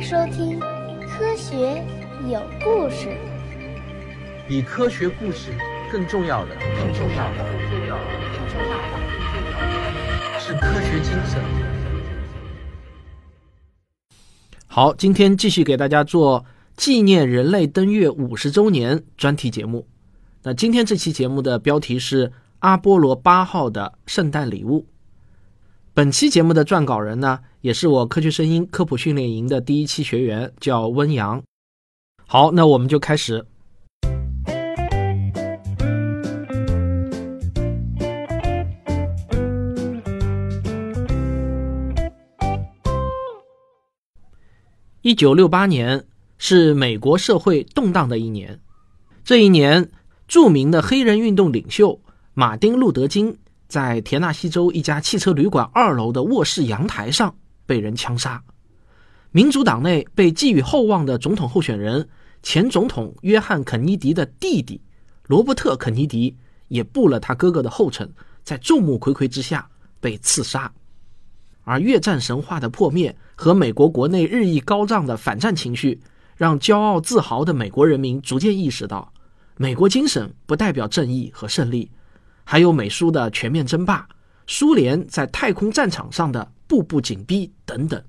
迎收听《科学有故事》。比科学故事更重要的，更重要的，更重要的，更重要的，是科学精神。好，今天继续给大家做纪念人类登月五十周年专题节目。那今天这期节目的标题是阿波罗八号的圣诞礼物。本期节目的撰稿人呢，也是我科学声音科普训练营的第一期学员，叫温阳。好，那我们就开始。一九六八年是美国社会动荡的一年，这一年，著名的黑人运动领袖马丁·路德·金在田纳西州一家汽车旅馆二楼的卧室阳台上被人枪杀。民主党内被寄予厚望的总统候选人前总统约翰·肯尼迪的弟弟罗伯特·肯尼迪也步了他哥哥的后尘，在众目睽睽之下被刺杀。而越战神话的破灭和美国国内日益高涨的反战情绪，让骄傲自豪的美国人民逐渐意识到，美国精神不代表正义和胜利，还有美苏的全面争霸、苏联在太空战场上的步步紧逼等等。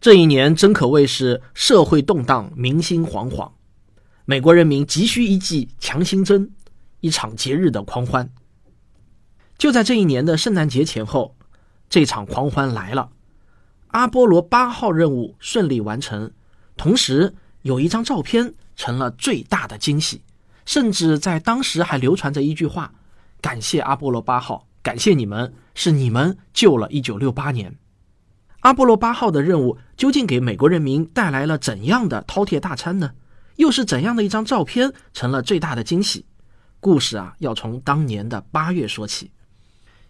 这一年真可谓是社会动荡、民心惶惶，美国人民急需一剂强心针，一场节日的狂欢。就在这一年的圣诞节前后。这场狂欢来了，阿波罗八号任务顺利完成，同时有一张照片成了最大的惊喜，甚至在当时还流传着一句话：“感谢阿波罗八号，感谢你们，是你们救了1968年。”阿波罗八号的任务究竟给美国人民带来了怎样的饕餮大餐呢？又是怎样的一张照片成了最大的惊喜？故事啊，要从当年的八月说起。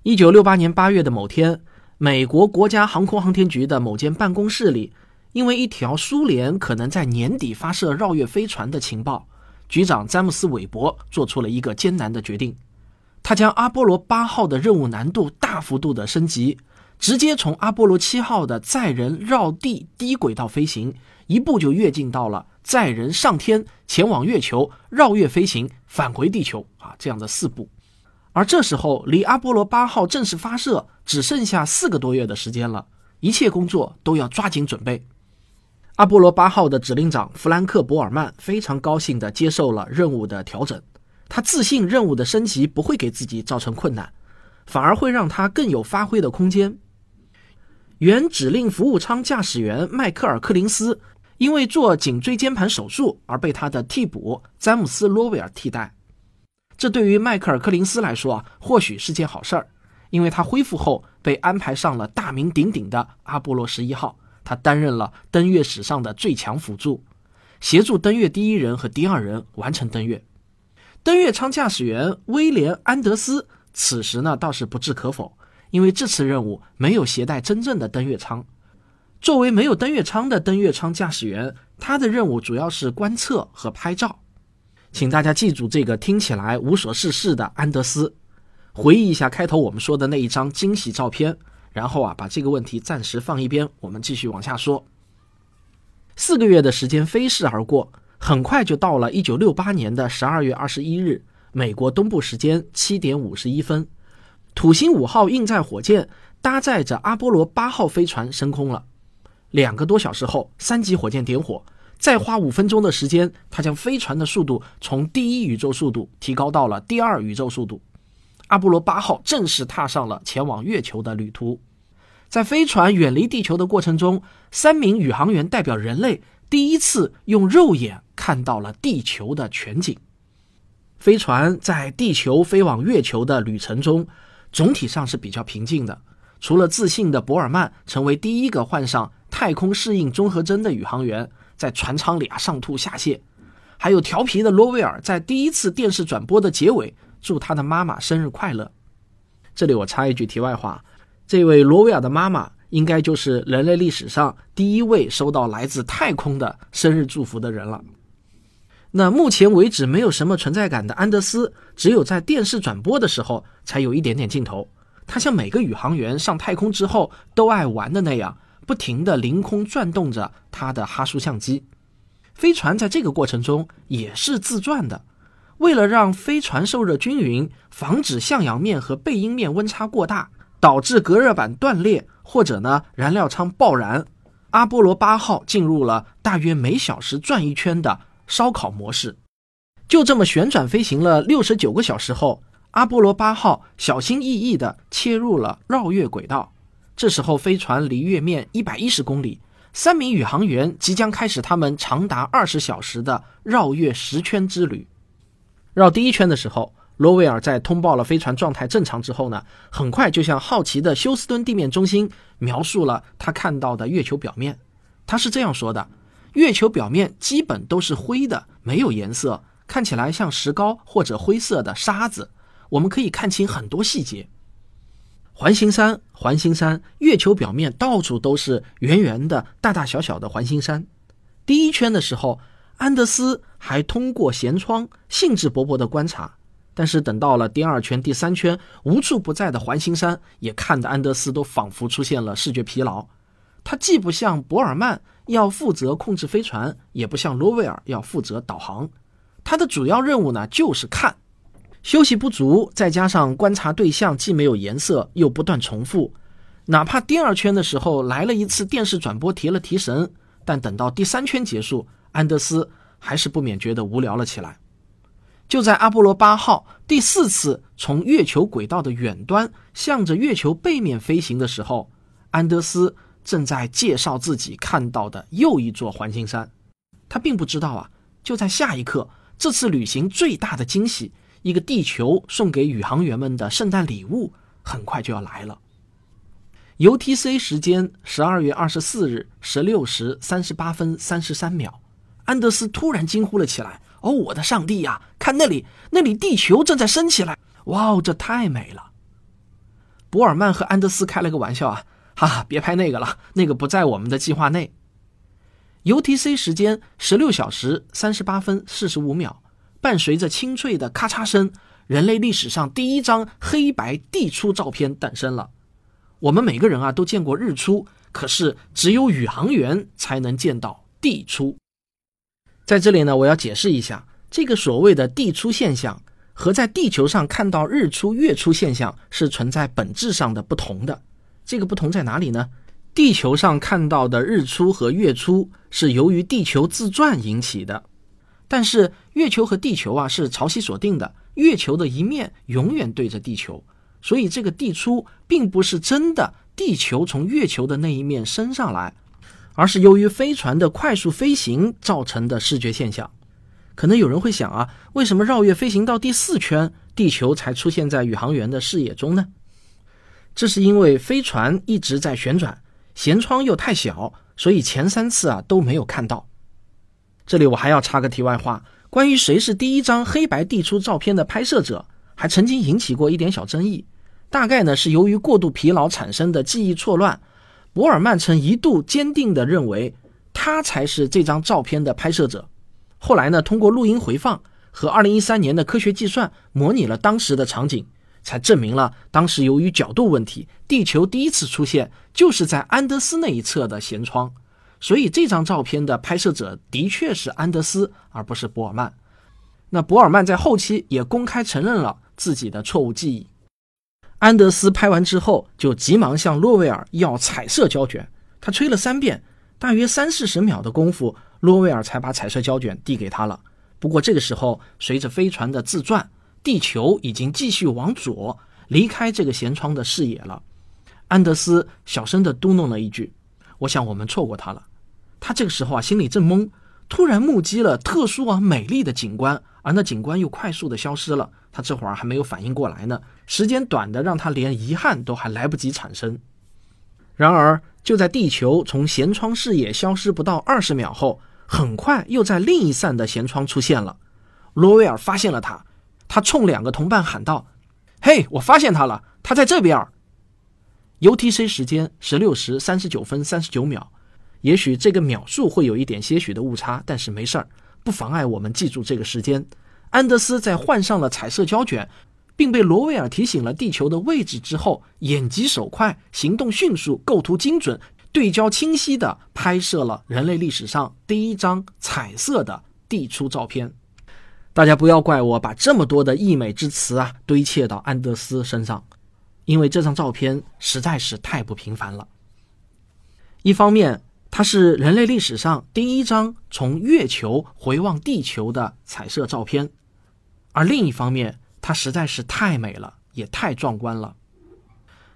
一九六八年八月的某天，美国国家航空航天局的某间办公室里，因为一条苏联可能在年底发射绕月飞船的情报，局长詹姆斯·韦伯做出了一个艰难的决定。他将阿波罗八号的任务难度大幅度的升级，直接从阿波罗七号的载人绕地低轨道飞行，一步就跃进到了载人上天、前往月球、绕月飞行、返回地球啊这样的四步。而这时候，离阿波罗八号正式发射只剩下四个多月的时间了，一切工作都要抓紧准备。阿波罗八号的指令长弗兰克·博尔曼非常高兴地接受了任务的调整，他自信任务的升级不会给自己造成困难，反而会让他更有发挥的空间。原指令服务舱驾驶员迈克尔·柯林斯因为做颈椎间盘手术而被他的替补詹姆斯·罗威尔替代。这对于迈克尔·柯林斯来说啊，或许是件好事儿，因为他恢复后被安排上了大名鼎鼎的阿波罗十一号，他担任了登月史上的最强辅助，协助登月第一人和第二人完成登月。登月舱驾驶员威廉·安德斯此时呢倒是不置可否，因为这次任务没有携带真正的登月舱。作为没有登月舱的登月舱驾驶员，他的任务主要是观测和拍照。请大家记住这个听起来无所事事的安德斯，回忆一下开头我们说的那一张惊喜照片，然后啊把这个问题暂时放一边，我们继续往下说。四个月的时间飞逝而过，很快就到了一九六八年的十二月二十一日，美国东部时间七点五十一分，土星五号运载火箭搭载着阿波罗八号飞船升空了。两个多小时后，三级火箭点火。再花五分钟的时间，它将飞船的速度从第一宇宙速度提高到了第二宇宙速度。阿波罗八号正式踏上了前往月球的旅途。在飞船远离地球的过程中，三名宇航员代表人类第一次用肉眼看到了地球的全景。飞船在地球飞往月球的旅程中，总体上是比较平静的。除了自信的博尔曼成为第一个患上太空适应综合征的宇航员。在船舱里啊上吐下泻，还有调皮的罗威尔在第一次电视转播的结尾祝他的妈妈生日快乐。这里我插一句题外话，这位罗威尔的妈妈应该就是人类历史上第一位收到来自太空的生日祝福的人了。那目前为止没有什么存在感的安德斯，只有在电视转播的时候才有一点点镜头。他像每个宇航员上太空之后都爱玩的那样。不停地凌空转动着他的哈苏相机。飞船在这个过程中也是自转的。为了让飞船受热均匀，防止向阳面和背阴面温差过大，导致隔热板断裂或者呢燃料舱爆燃，阿波罗八号进入了大约每小时转一圈的烧烤模式。就这么旋转飞行了六十九个小时后，阿波罗八号小心翼翼地切入了绕月轨道。这时候，飞船离月面一百一十公里，三名宇航员即将开始他们长达二十小时的绕月十圈之旅。绕第一圈的时候，罗威尔在通报了飞船状态正常之后呢，很快就向好奇的休斯敦地面中心描述了他看到的月球表面。他是这样说的：“月球表面基本都是灰的，没有颜色，看起来像石膏或者灰色的沙子。我们可以看清很多细节。环形山，环形山，月球表面到处都是圆圆的、大大小小的环形山。第一圈的时候。”安德斯还通过舷窗兴致勃勃地观察，但是等到了第二圈、第三圈，无处不在的环形山也看得安德斯都仿佛出现了视觉疲劳。他既不像博尔曼要负责控制飞船，也不像罗威尔要负责导航。他的主要任务呢，就是看。休息不足，再加上观察对象既没有颜色，又不断重复，哪怕第二圈的时候来了一次电视转播提了提神，但等到第三圈结束。安德斯还是不免觉得无聊了起来。就在阿波罗八号第四次从月球轨道的远端向着月球背面飞行的时候，安德斯正在介绍自己看到的又一座环形山。他并不知道啊，就在下一刻，这次旅行最大的惊喜——一个地球送给宇航员们的圣诞礼物，很快就要来了。UTC 时间：十二月二十四日十六时三十八分三十三秒。安德斯突然惊呼了起来：“哦，我的上帝呀！看那里，那里地球正在升起来！哇哦，这太美了！”博尔曼和安德斯开了个玩笑啊，哈哈，别拍那个了，那个不在我们的计划内。UTC 时间十六小时三十八分四十五秒，伴随着清脆的咔嚓声，人类历史上第一张黑白地出照片诞生了。我们每个人啊都见过日出，可是只有宇航员才能见到地出。在这里呢，我要解释一下，这个所谓的地出现象和在地球上看到日出月出现象是存在本质上的不同的。这个不同在哪里呢？地球上看到的日出和月出是由于地球自转引起的，但是月球和地球啊是潮汐锁定的，月球的一面永远对着地球，所以这个地出并不是真的地球从月球的那一面升上来。而是由于飞船的快速飞行造成的视觉现象。可能有人会想啊，为什么绕月飞行到第四圈，地球才出现在宇航员的视野中呢？这是因为飞船一直在旋转，舷窗又太小，所以前三次啊都没有看到。这里我还要插个题外话，关于谁是第一张黑白地出照片的拍摄者，还曾经引起过一点小争议。大概呢是由于过度疲劳产生的记忆错乱。博尔曼曾一度坚定地认为，他才是这张照片的拍摄者。后来呢，通过录音回放和2013年的科学计算，模拟了当时的场景，才证明了当时由于角度问题，地球第一次出现就是在安德斯那一侧的舷窗。所以这张照片的拍摄者的确是安德斯，而不是博尔曼。那博尔曼在后期也公开承认了自己的错误记忆。安德斯拍完之后，就急忙向洛威尔要彩色胶卷。他吹了三遍，大约三四十秒的功夫，洛威尔才把彩色胶卷递给他了。不过这个时候，随着飞船的自转，地球已经继续往左离开这个舷窗的视野了。安德斯小声地嘟哝了一句：“我想我们错过他了。”他这个时候啊，心里正懵，突然目击了特殊而美丽的景观。而那景观又快速的消失了，他这会儿还没有反应过来呢。时间短的让他连遗憾都还来不及产生。然而，就在地球从舷窗视野消失不到二十秒后，很快又在另一扇的舷窗出现了。罗威尔发现了他，他冲两个同伴喊道：“嘿，我发现他了，他在这边。”UTC 时间十六时三十九分三十九秒。也许这个秒数会有一点些许的误差，但是没事儿。不妨碍我们记住这个时间。安德斯在换上了彩色胶卷，并被罗威尔提醒了地球的位置之后，眼疾手快，行动迅速，构图精准，对焦清晰地拍摄了人类历史上第一张彩色的地出照片。大家不要怪我把这么多的溢美之词啊堆砌到安德斯身上，因为这张照片实在是太不平凡了。一方面，它是人类历史上第一张从月球回望地球的彩色照片，而另一方面，它实在是太美了，也太壮观了。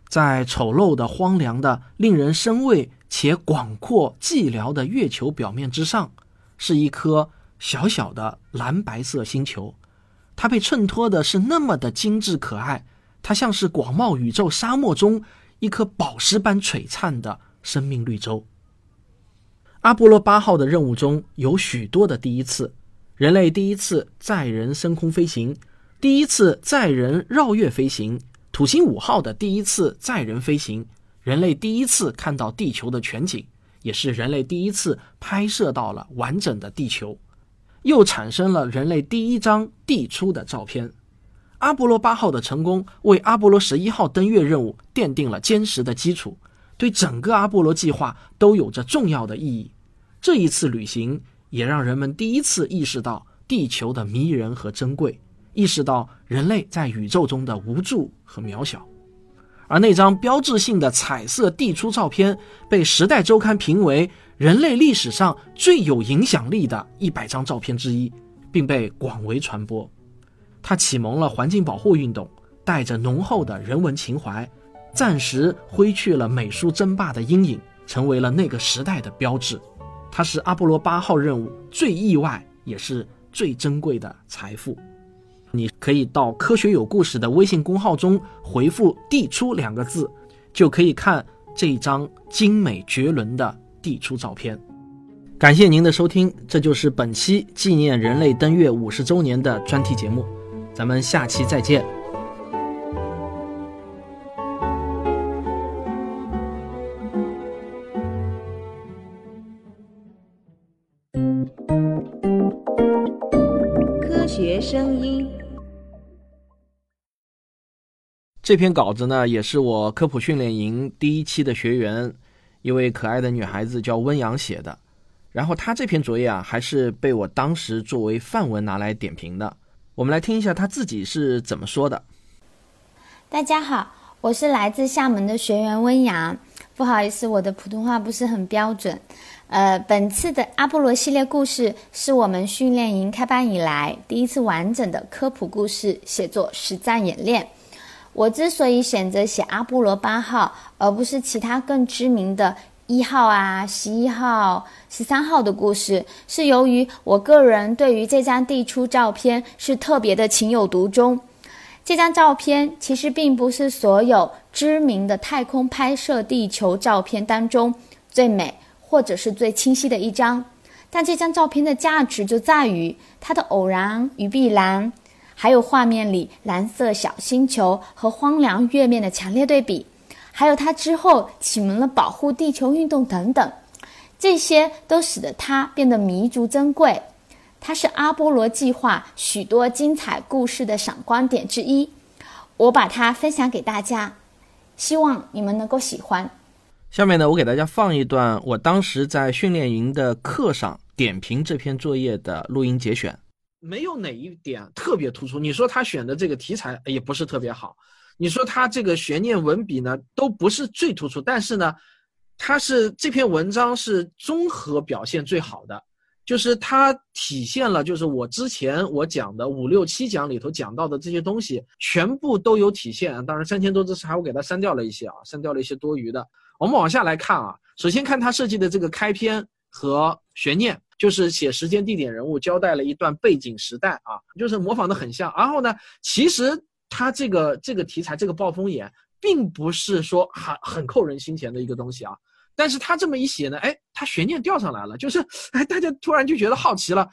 在丑陋的、荒凉的、令人生畏且广阔寂寥的月球表面之上，是一颗小小的蓝白色星球。它被衬托的是那么的精致可爱，它像是广袤宇宙沙漠中一颗宝石般璀璨的生命绿洲。阿波罗八号的任务中有许多的第一次：人类第一次载人升空飞行，第一次载人绕月飞行。土星五号的第一次载人飞行，人类第一次看到地球的全景，也是人类第一次拍摄到了完整的地球，又产生了人类第一张地出的照片。阿波罗八号的成功为阿波罗十一号登月任务奠定了坚实的基础，对整个阿波罗计划都有着重要的意义。这一次旅行也让人们第一次意识到地球的迷人和珍贵。意识到人类在宇宙中的无助和渺小，而那张标志性的彩色地出照片被《时代周刊》评为人类历史上最有影响力的一百张照片之一，并被广为传播。它启蒙了环境保护运动，带着浓厚的人文情怀，暂时挥去了美苏争霸的阴影，成为了那个时代的标志。它是阿波罗八号任务最意外也是最珍贵的财富。你可以到“科学有故事”的微信公号中回复“地出”两个字，就可以看这一张精美绝伦的地出照片。感谢您的收听，这就是本期纪念人类登月五十周年的专题节目，咱们下期再见。学声音。这篇稿子呢，也是我科普训练营第一期的学员，一位可爱的女孩子叫温阳写的。然后她这篇作业啊，还是被我当时作为范文拿来点评的。我们来听一下她自己是怎么说的。大家好，我是来自厦门的学员温阳。不好意思，我的普通话不是很标准。呃，本次的阿波罗系列故事是我们训练营开班以来第一次完整的科普故事写作实战演练。我之所以选择写阿波罗八号，而不是其他更知名的一号啊、十一号、十三号的故事，是由于我个人对于这张地出照片是特别的情有独钟。这张照片其实并不是所有知名的太空拍摄地球照片当中最美或者是最清晰的一张，但这张照片的价值就在于它的偶然与必然。还有画面里蓝色小星球和荒凉月面的强烈对比，还有它之后启蒙了保护地球运动等等，这些都使得它变得弥足珍贵。它是阿波罗计划许多精彩故事的闪光点之一，我把它分享给大家，希望你们能够喜欢。下面呢，我给大家放一段我当时在训练营的课上点评这篇作业的录音节选。没有哪一点特别突出。你说他选的这个题材也不是特别好，你说他这个悬念文笔呢都不是最突出。但是呢，他是这篇文章是综合表现最好的，就是它体现了就是我之前我讲的五六七讲里头讲到的这些东西全部都有体现。当然三千多字还我给它删掉了一些啊，删掉了一些多余的。我们往下来看啊，首先看他设计的这个开篇和悬念。就是写时间、地点、人物，交代了一段背景时代啊，就是模仿的很像。然后呢，其实他这个这个题材，这个暴风眼，并不是说很很扣人心弦的一个东西啊。但是他这么一写呢，哎，他悬念吊上来了，就是哎，大家突然就觉得好奇了。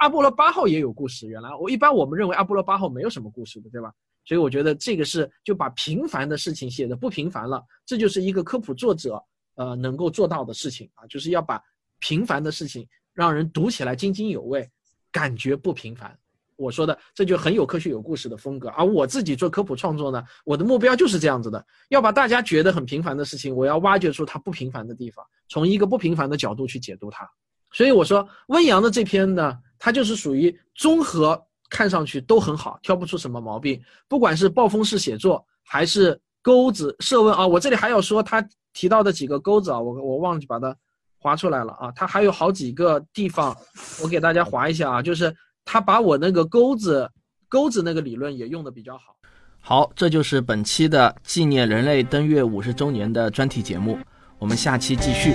阿波罗八号也有故事，原来我一般我们认为阿波罗八号没有什么故事的，对吧？所以我觉得这个是就把平凡的事情写的不平凡了，这就是一个科普作者呃能够做到的事情啊，就是要把平凡的事情。让人读起来津津有味，感觉不平凡。我说的，这就很有科学有故事的风格。而我自己做科普创作呢，我的目标就是这样子的，要把大家觉得很平凡的事情，我要挖掘出它不平凡的地方，从一个不平凡的角度去解读它。所以我说温阳的这篇呢，它就是属于综合，看上去都很好，挑不出什么毛病。不管是暴风式写作，还是钩子设问啊，我这里还要说他提到的几个钩子啊，我我忘记把它。划出来了啊，它还有好几个地方，我给大家划一下啊，就是他把我那个钩子钩子那个理论也用的比较好。好，这就是本期的纪念人类登月五十周年的专题节目，我们下期继续。